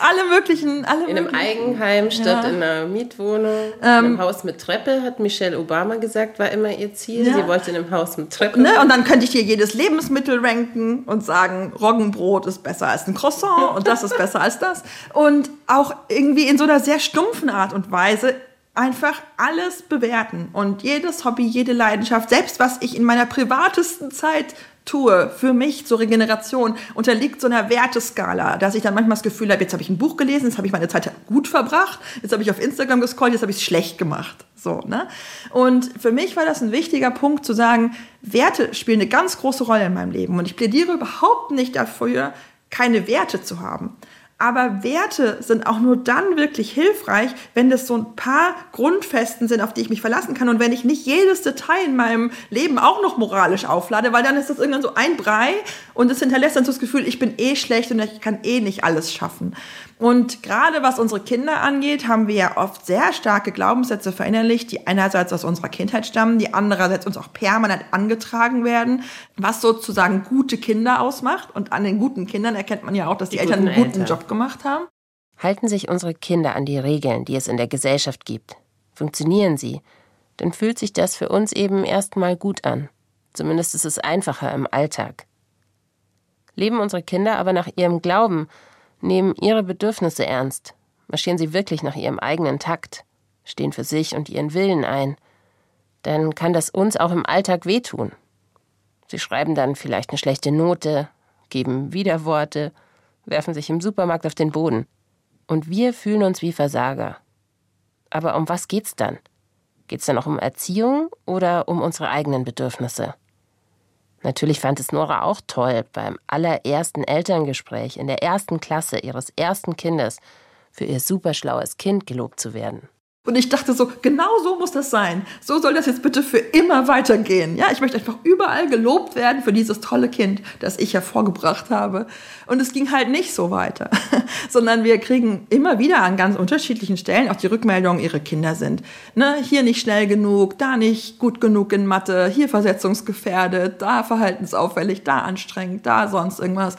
alle möglichen, alle In einem möglichen. Eigenheim statt Ja. in einer Mietwohnung. in einem Haus mit Treppe, hat Michelle Obama gesagt, war immer ihr Ziel. Ja. Sie wollte in einem Haus mit Treppe. Ne? Und dann könnte ich dir jedes Lebensmittel ranken und sagen, Roggenbrot ist besser als ein Croissant und das ist besser als das. Und auch irgendwie in so einer sehr stumpfen Art und Weise einfach alles bewerten und jedes Hobby, jede Leidenschaft, selbst was ich in meiner privatesten Zeit tue, für mich zur Regeneration, unterliegt so einer Werteskala, dass ich dann manchmal das Gefühl habe, jetzt habe ich ein Buch gelesen, jetzt habe ich meine Zeit gut verbracht, jetzt habe ich auf Instagram gescrollt, jetzt habe ich es schlecht gemacht. So, ne? Und für mich war das ein wichtiger Punkt zu sagen, Werte spielen eine ganz große Rolle in meinem Leben und ich plädiere überhaupt nicht dafür, keine Werte zu haben. Aber Werte sind auch nur dann wirklich hilfreich, wenn das so ein paar Grundfesten sind, auf die ich mich verlassen kann. Und wenn ich nicht jedes Detail in meinem Leben auch noch moralisch auflade, weil dann ist das irgendwann so ein Brei und es hinterlässt dann so das Gefühl, ich bin eh schlecht und ich kann eh nicht alles schaffen. Und gerade was unsere Kinder angeht, haben wir ja oft sehr starke Glaubenssätze verinnerlicht, die einerseits aus unserer Kindheit stammen, die andererseits uns auch permanent angetragen werden, was sozusagen gute Kinder ausmacht. Und an den guten Kindern erkennt man ja auch, dass die, Die Eltern einen guten Eltern. Job gemacht haben. Halten sich unsere Kinder an die Regeln, die es in der Gesellschaft gibt? Funktionieren sie? Dann fühlt sich das für uns eben erstmal gut an. Zumindest ist es einfacher im Alltag. Leben unsere Kinder aber nach ihrem Glauben, nehmen ihre Bedürfnisse ernst, marschieren sie wirklich nach ihrem eigenen Takt, stehen für sich und ihren Willen ein, dann kann das uns auch im Alltag wehtun. Sie schreiben dann vielleicht eine schlechte Note, geben Widerworte, werfen sich im Supermarkt auf den Boden. Und wir fühlen uns wie Versager. Aber um was geht's dann? Geht's dann auch um Erziehung oder um unsere eigenen Bedürfnisse? Natürlich fand es Nora auch toll, beim allerersten Elterngespräch in der ersten Klasse ihres ersten Kindes für ihr superschlaues Kind gelobt zu werden. Und ich dachte so, genau so muss das sein. So soll das jetzt bitte für immer weitergehen. Ja, ich möchte einfach überall gelobt werden für dieses tolle Kind, das ich hervorgebracht habe. Und es ging halt nicht so weiter, sondern wir kriegen immer wieder an ganz unterschiedlichen Stellen auch die Rückmeldung, ihre Kinder sind ne, hier nicht schnell genug, da nicht gut genug in Mathe, hier versetzungsgefährdet, da verhaltensauffällig, da anstrengend, da sonst irgendwas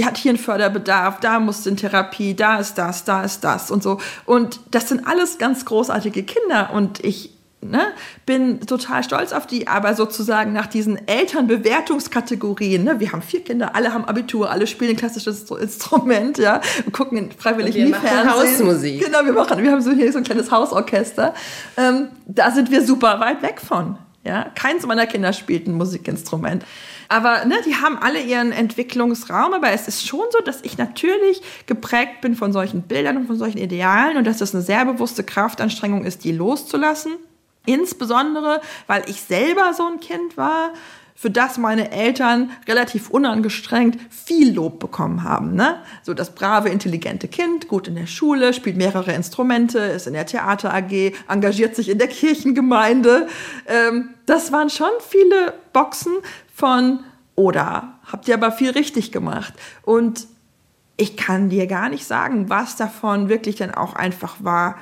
hat hier einen Förderbedarf, da muss in Therapie, da ist das, da ist das und so. Und das sind alles ganz großartige Kinder und ich ne, bin total stolz auf die, aber sozusagen nach diesen Elternbewertungskategorien, ne, wir haben vier Kinder, alle haben Abitur, alle spielen ein klassisches Instrument, ja, und gucken in freiwillig Und wir nie machen Fernsehen. Hausmusik. Genau, wir machen, wir haben so hier so ein kleines Hausorchester. Ähm, da sind wir super weit weg von. Ja, keins meiner Kinder spielt ein Musikinstrument. Aber ne, die haben alle ihren Entwicklungsraum, aber es ist schon so, dass ich natürlich geprägt bin von solchen Bildern und von solchen Idealen und dass das eine sehr bewusste Kraftanstrengung ist, die loszulassen. Insbesondere, weil ich selber so ein Kind war, für das meine Eltern relativ unangestrengt viel Lob bekommen haben. Ne? So das brave, intelligente Kind, gut in der Schule, spielt mehrere Instrumente, ist in der Theater AG, engagiert sich in der Kirchengemeinde. Ähm, das waren schon viele Boxen von oder habt ihr aber viel richtig gemacht. Und ich kann dir gar nicht sagen, was davon wirklich dann auch einfach war,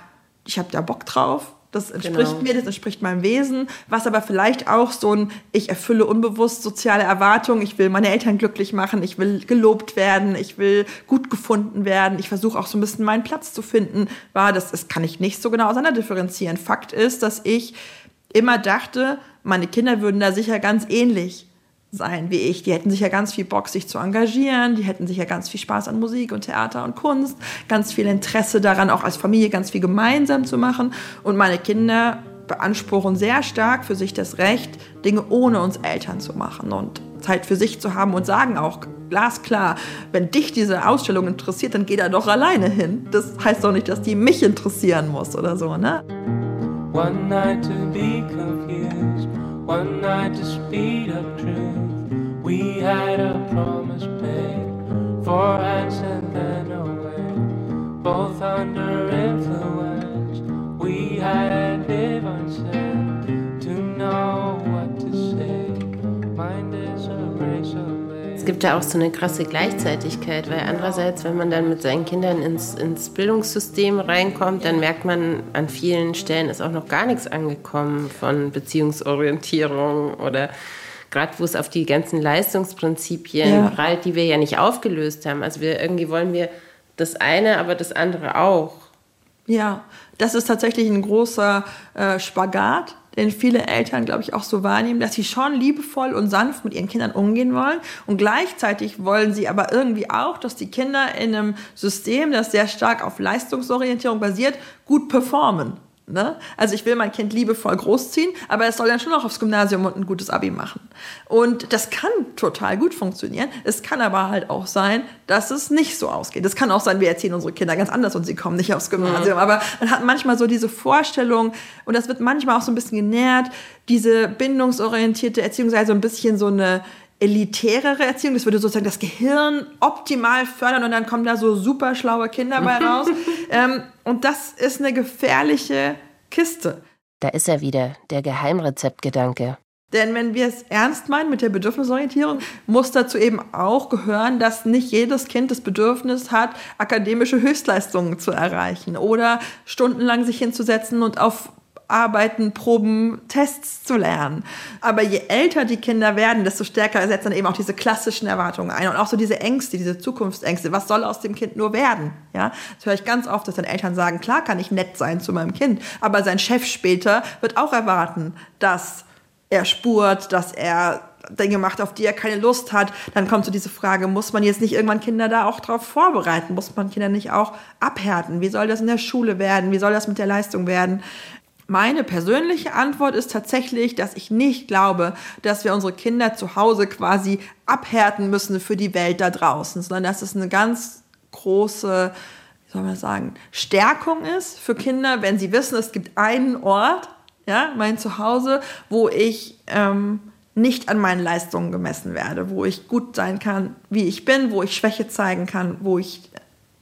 ich habe da Bock drauf. Das entspricht Genau. mir, das entspricht meinem Wesen. Was aber vielleicht auch so ein, ich erfülle unbewusst soziale Erwartungen, ich will meine Eltern glücklich machen, ich will gelobt werden, ich will gut gefunden werden, ich versuche auch so ein bisschen meinen Platz zu finden, war das, das kann ich nicht so genau auseinanderdifferenzieren. Fakt ist, dass ich immer dachte, meine Kinder würden da sicher ganz ähnlich sein wie ich. Die hätten sicher ganz viel Bock, sich zu engagieren. Die hätten sicher ganz viel Spaß an Musik und Theater und Kunst, ganz viel Interesse daran, auch als Familie ganz viel gemeinsam zu machen. Und meine Kinder beanspruchen sehr stark für sich das Recht, Dinge ohne uns Eltern zu machen und Zeit für sich zu haben und sagen auch glasklar, wenn dich diese Ausstellung interessiert, dann geh da doch alleine hin. Das heißt doch nicht, dass die mich interessieren muss oder so, ne? One night to be one night to speed up truth. We had a promise made, four hands and then away. Both under Es gibt ja auch so eine krasse Gleichzeitigkeit, weil andererseits, wenn man dann mit seinen Kindern ins, ins Bildungssystem reinkommt, dann merkt man, an vielen Stellen ist auch noch gar nichts angekommen von Beziehungsorientierung oder gerade wo es auf die ganzen Leistungsprinzipien Ja. prallt, die wir ja nicht aufgelöst haben. Also wir irgendwie wollen wir das eine, aber das andere auch. Ja, das ist tatsächlich ein großer äh, Spagat, den viele Eltern, glaube ich, auch so wahrnehmen, dass sie schon liebevoll und sanft mit ihren Kindern umgehen wollen. Und gleichzeitig wollen sie aber irgendwie auch, dass die Kinder in einem System, das sehr stark auf Leistungsorientierung basiert, gut performen. Ne? Also ich will mein Kind liebevoll großziehen, aber es soll dann schon auch aufs Gymnasium und ein gutes Abi machen. Und das kann total gut funktionieren. Es kann aber halt auch sein, dass es nicht so ausgeht. Es kann auch sein, wir erziehen unsere Kinder ganz anders und sie kommen nicht aufs Gymnasium. Aber man hat manchmal so diese Vorstellung, und das wird manchmal auch so ein bisschen genährt, diese bindungsorientierte Erziehung sei so ein bisschen so eine elitärere Erziehung. Das würde sozusagen das Gehirn optimal fördern und dann kommen da so super schlaue Kinder bei raus. ähm, und das ist eine gefährliche Kiste. Da ist er wieder, der Geheimrezeptgedanke. Denn wenn wir es ernst meinen mit der Bedürfnisorientierung, muss dazu eben auch gehören, dass nicht jedes Kind das Bedürfnis hat, akademische Höchstleistungen zu erreichen oder stundenlang sich hinzusetzen und auf Arbeiten, Proben, Tests zu lernen. Aber je älter die Kinder werden, desto stärker setzt dann eben auch diese klassischen Erwartungen ein und auch so diese Ängste, diese Zukunftsängste. Was soll aus dem Kind nur werden? Ja, das höre ich ganz oft, dass dann Eltern sagen, klar kann ich nett sein zu meinem Kind, aber sein Chef später wird auch erwarten, dass er spurt, dass er Dinge macht, auf die er keine Lust hat, dann kommt so diese Frage, muss man jetzt nicht irgendwann Kinder da auch drauf vorbereiten? Muss man Kinder nicht auch abhärten? Wie soll das in der Schule werden? Wie soll das mit der Leistung werden? Meine persönliche Antwort ist tatsächlich, dass ich nicht glaube, dass wir unsere Kinder zu Hause quasi abhärten müssen für die Welt da draußen, sondern dass es eine ganz große, wie soll man sagen, Stärkung ist für Kinder, wenn sie wissen, es gibt einen Ort, ja, mein Zuhause, wo ich ähm, nicht an meinen Leistungen gemessen werde, wo ich gut sein kann, wie ich bin, wo ich Schwäche zeigen kann, wo ich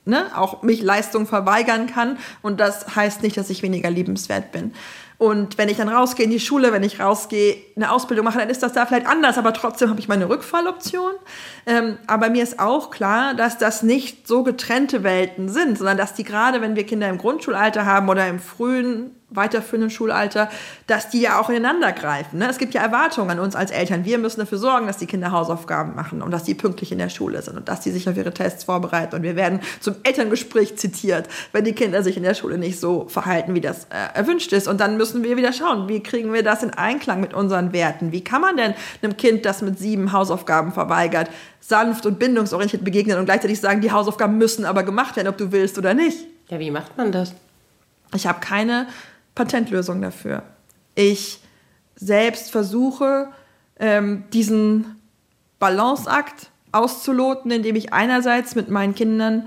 ne, auch mich Leistung verweigern kann. Und das heißt nicht, dass ich weniger liebenswert bin. Und wenn ich dann rausgehe in die Schule, wenn ich rausgehe, eine Ausbildung mache, dann ist das da vielleicht anders, aber trotzdem habe ich meine Rückfalloption. Ähm, aber mir ist auch klar, dass das nicht so getrennte Welten sind, sondern dass die gerade, wenn wir Kinder im Grundschulalter haben oder im frühen weiterführenden Schulalter, dass die ja auch ineinander greifen. Ne? Es gibt ja Erwartungen an uns als Eltern. Wir müssen dafür sorgen, dass die Kinder Hausaufgaben machen und dass die pünktlich in der Schule sind und dass die sich auf ihre Tests vorbereiten. Und wir werden zum Elterngespräch zitiert, wenn die Kinder sich in der Schule nicht so verhalten, wie das äh, erwünscht ist. Und dann müssen wir wieder schauen, wie kriegen wir das in Einklang mit unseren Werten? Wie kann man denn einem Kind, das mit sieben Hausaufgaben verweigert, sanft und bindungsorientiert begegnen und gleichzeitig sagen, die Hausaufgaben müssen aber gemacht werden, ob du willst oder nicht? Ja, wie macht man das? Ich habe keine Patentlösung dafür. Ich selbst versuche, ähm, diesen Balanceakt auszuloten, indem ich einerseits mit meinen Kindern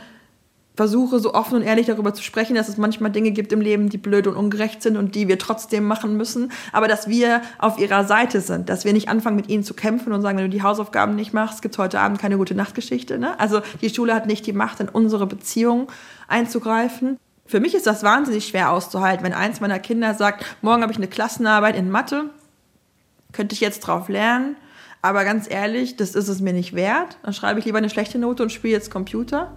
versuche, so offen und ehrlich darüber zu sprechen, dass es manchmal Dinge gibt im Leben, die blöd und ungerecht sind und die wir trotzdem machen müssen, aber dass wir auf ihrer Seite sind, dass wir nicht anfangen, mit ihnen zu kämpfen und sagen, wenn du die Hausaufgaben nicht machst, gibt es heute Abend keine gute Nachtgeschichte. Ne? Also die Schule hat nicht die Macht, in unsere Beziehung einzugreifen. Für mich ist das wahnsinnig schwer auszuhalten, wenn eins meiner Kinder sagt, morgen habe ich eine Klassenarbeit in Mathe, könnte ich jetzt drauf lernen, aber ganz ehrlich, das ist es mir nicht wert. Dann schreibe ich lieber eine schlechte Note und spiele jetzt Computer.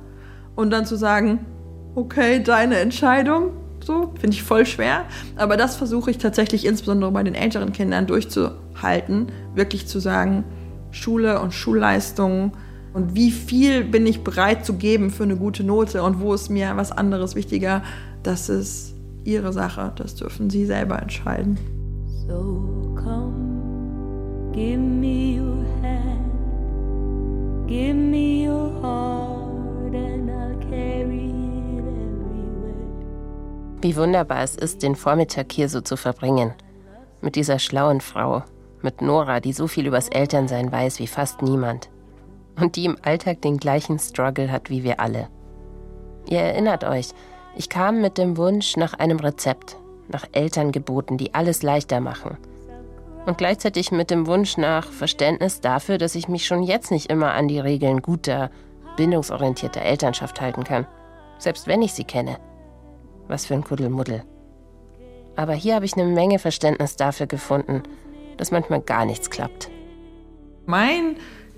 Und dann zu sagen, okay, deine Entscheidung, so, finde ich voll schwer. Aber das versuche ich tatsächlich insbesondere bei den älteren Kindern durchzuhalten, wirklich zu sagen, Schule und Schulleistungen und wie viel bin ich bereit zu geben für eine gute Note und wo ist mir was anderes wichtiger, das ist ihre Sache, das dürfen sie selber entscheiden. So come, give me your hand, give me your heart, and I'll carry it everywhere. Wie wunderbar es ist, den Vormittag hier so zu verbringen. Mit dieser schlauen Frau. Mit Nora, die so viel übers Elternsein weiß wie fast niemand. Und die im Alltag den gleichen Struggle hat wie wir alle. Ihr erinnert euch, ich kam mit dem Wunsch nach einem Rezept, nach Elterngeboten, die alles leichter machen. Und gleichzeitig mit dem Wunsch nach Verständnis dafür, dass ich mich schon jetzt nicht immer an die Regeln guter, bindungsorientierter Elternschaft halten kann. Selbst wenn ich sie kenne. Was für ein Kuddelmuddel. Aber hier habe ich eine Menge Verständnis dafür gefunden, dass manchmal gar nichts klappt. Mein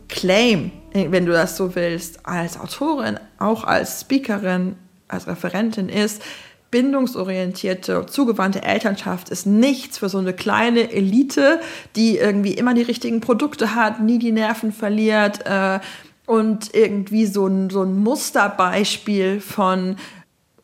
Claim, wenn du das so willst, als Autorin, auch als Speakerin, als Referentin ist, bindungsorientierte, zugewandte Elternschaft ist nichts für so eine kleine Elite, die irgendwie immer die richtigen Produkte hat, nie die Nerven verliert äh, und irgendwie so ein, so ein Musterbeispiel von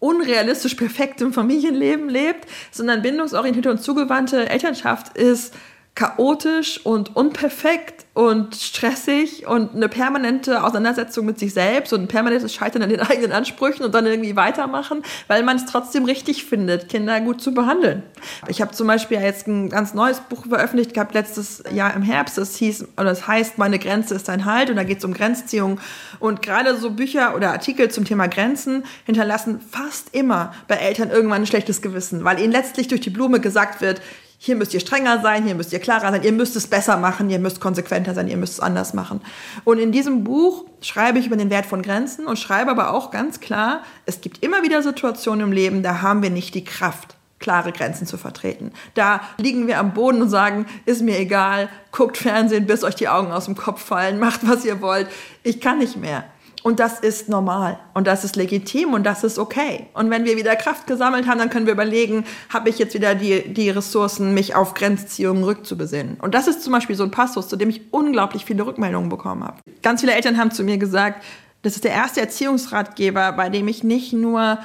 unrealistisch perfektem Familienleben lebt, sondern bindungsorientierte und zugewandte Elternschaft ist chaotisch und unperfekt und stressig und eine permanente Auseinandersetzung mit sich selbst und ein permanentes Scheitern an den eigenen Ansprüchen und dann irgendwie weitermachen, weil man es trotzdem richtig findet, Kinder gut zu behandeln. Ich habe zum Beispiel jetzt ein ganz neues Buch veröffentlicht gehabt letztes Jahr im Herbst. Das hieß oder das heißt Meine Grenze ist ein Halt und da geht es um Grenzziehung und gerade so Bücher oder Artikel zum Thema Grenzen hinterlassen fast immer bei Eltern irgendwann ein schlechtes Gewissen, weil ihnen letztlich durch die Blume gesagt wird, hier müsst ihr strenger sein, hier müsst ihr klarer sein, ihr müsst es besser machen, ihr müsst konsequenter sein, ihr müsst es anders machen. Und in diesem Buch schreibe ich über den Wert von Grenzen und schreibe aber auch ganz klar, es gibt immer wieder Situationen im Leben, da haben wir nicht die Kraft, klare Grenzen zu vertreten. Da liegen wir am Boden und sagen, ist mir egal, guckt Fernsehen, bis euch die Augen aus dem Kopf fallen, macht was ihr wollt, ich kann nicht mehr. Und das ist normal und das ist legitim und das ist okay. Und wenn wir wieder Kraft gesammelt haben, dann können wir überlegen, habe ich jetzt wieder die, die Ressourcen, mich auf Grenzziehungen rückzubesinnen. Und das ist zum Beispiel so ein Passus, zu dem ich unglaublich viele Rückmeldungen bekommen habe. Ganz viele Eltern haben zu mir gesagt, das ist der erste Erziehungsratgeber, bei dem ich nicht nur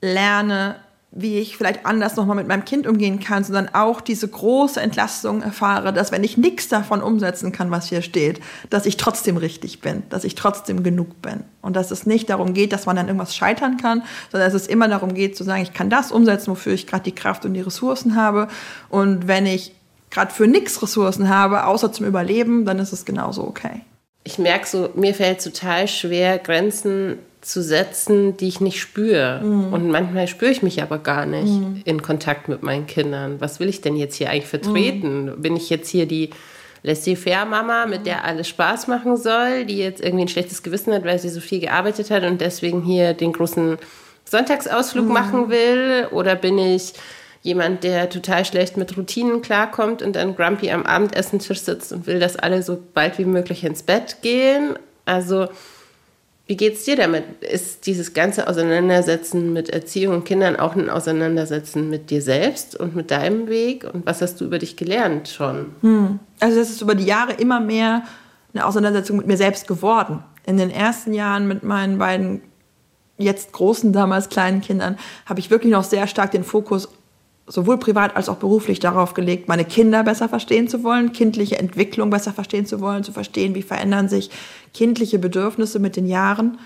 lerne, wie ich vielleicht anders nochmal mit meinem Kind umgehen kann, sondern auch diese große Entlastung erfahre, dass wenn ich nichts davon umsetzen kann, was hier steht, dass ich trotzdem richtig bin, dass ich trotzdem genug bin. Und dass es nicht darum geht, dass man dann irgendwas scheitern kann, sondern dass es immer darum geht zu sagen, ich kann das umsetzen, wofür ich gerade die Kraft und die Ressourcen habe. Und wenn ich gerade für nichts Ressourcen habe, außer zum Überleben, dann ist es genauso okay. Ich merke so, mir fällt total schwer, Grenzen zu setzen, die ich nicht spüre. Mhm. Und manchmal spüre ich mich aber gar nicht mhm. in Kontakt mit meinen Kindern. Was will ich denn jetzt hier eigentlich vertreten? Mhm. Bin ich jetzt hier die Laissez-faire-Mama, mit der alles Spaß machen soll, die jetzt irgendwie ein schlechtes Gewissen hat, weil sie so viel gearbeitet hat und deswegen hier den großen Sonntagsausflug mhm. machen will? Oder bin ich jemand, der total schlecht mit Routinen klarkommt und dann grumpy am Abendessentisch sitzt und will, dass alle so bald wie möglich ins Bett gehen? Also wie geht's dir damit? Ist dieses ganze Auseinandersetzen mit Erziehung und Kindern auch ein Auseinandersetzen mit dir selbst und mit deinem Weg? Und was hast du über dich gelernt schon? Hm. Also das ist über die Jahre immer mehr eine Auseinandersetzung mit mir selbst geworden. In den ersten Jahren mit meinen beiden jetzt großen, damals kleinen Kindern habe ich wirklich noch sehr stark den Fokus sowohl privat als auch beruflich darauf gelegt, meine Kinder besser verstehen zu wollen, kindliche Entwicklung besser verstehen zu wollen, zu verstehen, wie verändern sich kindliche Bedürfnisse mit den Jahren.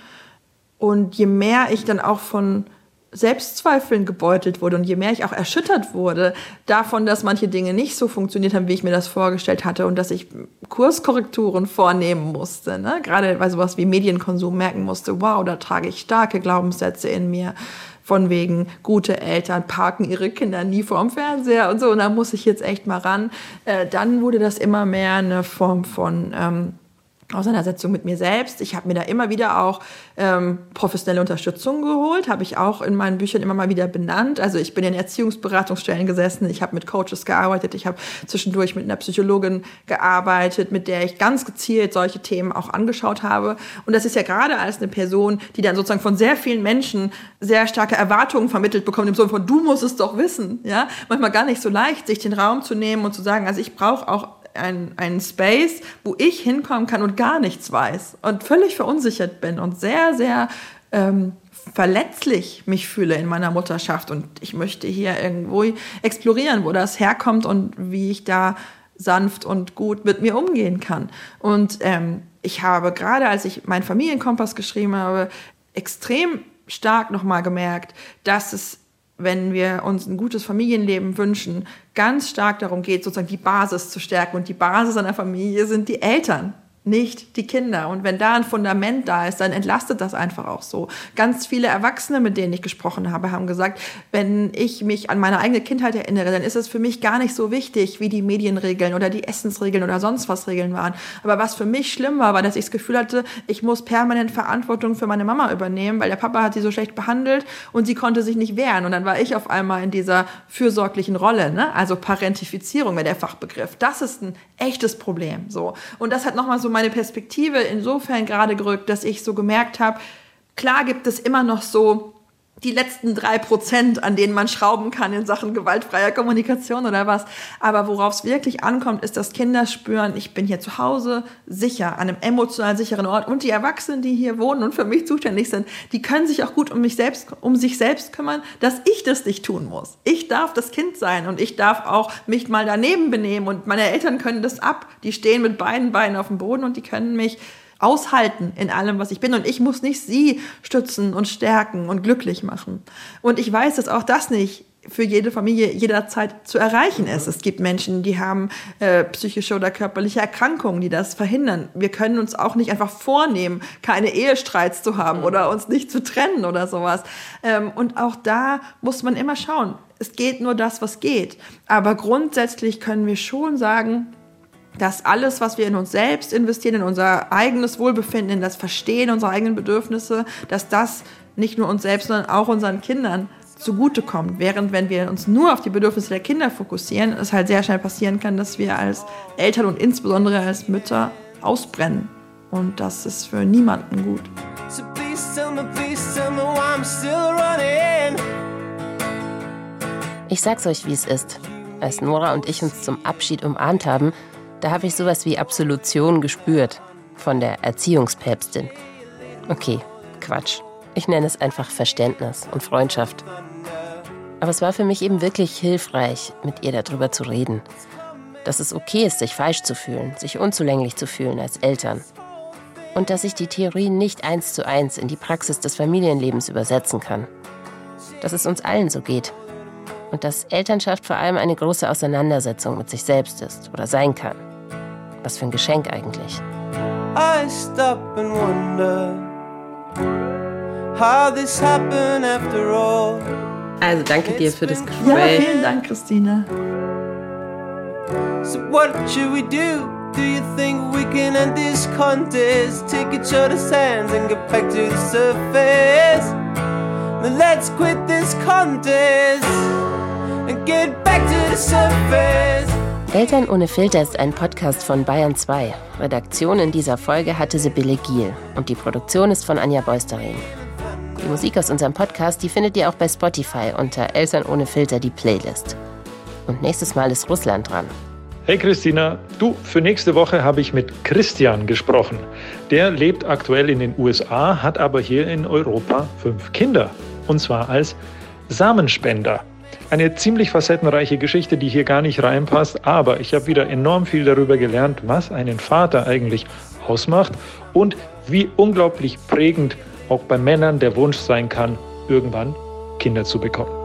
Und je mehr ich dann auch von Selbstzweifeln gebeutelt wurde und je mehr ich auch erschüttert wurde davon, dass manche Dinge nicht so funktioniert haben, wie ich mir das vorgestellt hatte und dass ich Kurskorrekturen vornehmen musste, ne? gerade bei sowas wie Medienkonsum merken musste, wow, da trage ich starke Glaubenssätze in mir von wegen gute Eltern parken ihre Kinder nie vorm Fernseher und so. Und da muss ich jetzt echt mal ran. Äh, dann wurde das immer mehr eine Form von ähm, Auseinandersetzung mit mir selbst. Ich habe mir da immer wieder auch ähm, professionelle Unterstützung geholt, habe ich auch in meinen Büchern immer mal wieder benannt. Also ich bin in Erziehungsberatungsstellen gesessen, ich habe mit Coaches gearbeitet, ich habe zwischendurch mit einer Psychologin gearbeitet, mit der ich ganz gezielt solche Themen auch angeschaut habe. Und das ist ja gerade als eine Person, die dann sozusagen von sehr vielen Menschen sehr starke Erwartungen vermittelt bekommt, im Sinne von, du musst es doch wissen. Ja? Manchmal gar nicht so leicht, sich den Raum zu nehmen und zu sagen, also ich brauche auch ein, Space, wo ich hinkommen kann und gar nichts weiß und völlig verunsichert bin und sehr, sehr ähm, verletzlich mich fühle in meiner Mutterschaft. Und ich möchte hier irgendwo explorieren, wo das herkommt und wie ich da sanft und gut mit mir umgehen kann. Und ähm, ich habe gerade, als ich meinen Familienkompass geschrieben habe, extrem stark nochmal gemerkt, dass es wenn wir uns ein gutes Familienleben wünschen, ganz stark darum geht, sozusagen die Basis zu stärken. Und die Basis einer Familie sind die Eltern nicht die Kinder. Und wenn da ein Fundament da ist, dann entlastet das einfach auch so. Ganz viele Erwachsene, mit denen ich gesprochen habe, haben gesagt, wenn ich mich an meine eigene Kindheit erinnere, dann ist es für mich gar nicht so wichtig, wie die Medienregeln oder die Essensregeln oder sonst was Regeln waren. Aber was für mich schlimm war, war, dass ich das Gefühl hatte, ich muss permanent Verantwortung für meine Mama übernehmen, weil der Papa hat sie so schlecht behandelt und sie konnte sich nicht wehren. Und dann war ich auf einmal in dieser fürsorglichen Rolle, ne? also Parentifizierung wäre der Fachbegriff. Das ist ein echtes Problem. So. Und das hat nochmal so meine Perspektive insofern gerade gerückt, dass ich so gemerkt habe, klar gibt es immer noch so die letzten drei Prozent, an denen man schrauben kann in Sachen gewaltfreier Kommunikation oder was. Aber worauf es wirklich ankommt, ist, dass Kinder spüren, ich bin hier zu Hause sicher, an einem emotional sicheren Ort. Und die Erwachsenen, die hier wohnen und für mich zuständig sind, die können sich auch gut um mich selbst, um sich selbst kümmern, dass ich das nicht tun muss. Ich darf das Kind sein und ich darf auch mich mal daneben benehmen und meine Eltern können das ab. Die stehen mit beiden Beinen auf dem Boden und die können mich aushalten in allem, was ich bin. Und ich muss nicht sie stützen und stärken und glücklich machen. Und ich weiß, dass auch das nicht für jede Familie jederzeit zu erreichen ist. Es gibt Menschen, die haben äh, psychische oder körperliche Erkrankungen, die das verhindern. Wir können uns auch nicht einfach vornehmen, keine Ehestreits zu haben oder uns nicht zu trennen oder sowas. Ähm, und auch da muss man immer schauen. Es geht nur das, was geht. Aber grundsätzlich können wir schon sagen, dass alles, was wir in uns selbst investieren, in unser eigenes Wohlbefinden, in das Verstehen unserer eigenen Bedürfnisse, dass das nicht nur uns selbst, sondern auch unseren Kindern zugutekommt. Während wenn wir uns nur auf die Bedürfnisse der Kinder fokussieren, es halt sehr schnell passieren kann, dass wir als Eltern und insbesondere als Mütter ausbrennen. Und das ist für niemanden gut. So please tell me, please tell me why I'm still running. Ich sag's euch, wie es ist. Als Nora und ich uns zum Abschied umarmt haben, da habe ich sowas wie Absolution gespürt von der Erziehungspäpstin. Okay, Quatsch. Ich nenne es einfach Verständnis und Freundschaft. Aber es war für mich eben wirklich hilfreich, mit ihr darüber zu reden. Dass es okay ist, sich falsch zu fühlen, sich unzulänglich zu fühlen als Eltern. Und dass ich die Theorie nicht eins zu eins in die Praxis des Familienlebens übersetzen kann. Dass es uns allen so geht. Und dass Elternschaft vor allem eine große Auseinandersetzung mit sich selbst ist oder sein kann. Was für ein Geschenk eigentlich. I stop and wonder how this happened after all. Also danke dir für das Ja, Gespräch. vielen Dank, Christine. So what should we do? Do you think we can end this contest? Take each other's hands and get back to the surface. Then let's quit this contest and get back to the surface. Eltern ohne Filter ist ein Podcast von Bayern 2. Redaktion in dieser Folge hatte Sibylle Giel und die Produktion ist von Anja Beusterin. Die Musik aus unserem Podcast, die findet ihr auch bei Spotify unter Eltern ohne Filter die Playlist. Und nächstes Mal ist Russland dran. Hey Christina, du, für nächste Woche habe ich mit Christian gesprochen. Der lebt aktuell in den USA, hat aber hier in Europa fünf Kinder. Und zwar als Samenspender. Eine ziemlich facettenreiche Geschichte, die hier gar nicht reinpasst, aber ich habe wieder enorm viel darüber gelernt, was einen Vater eigentlich ausmacht und wie unglaublich prägend auch bei Männern der Wunsch sein kann, irgendwann Kinder zu bekommen.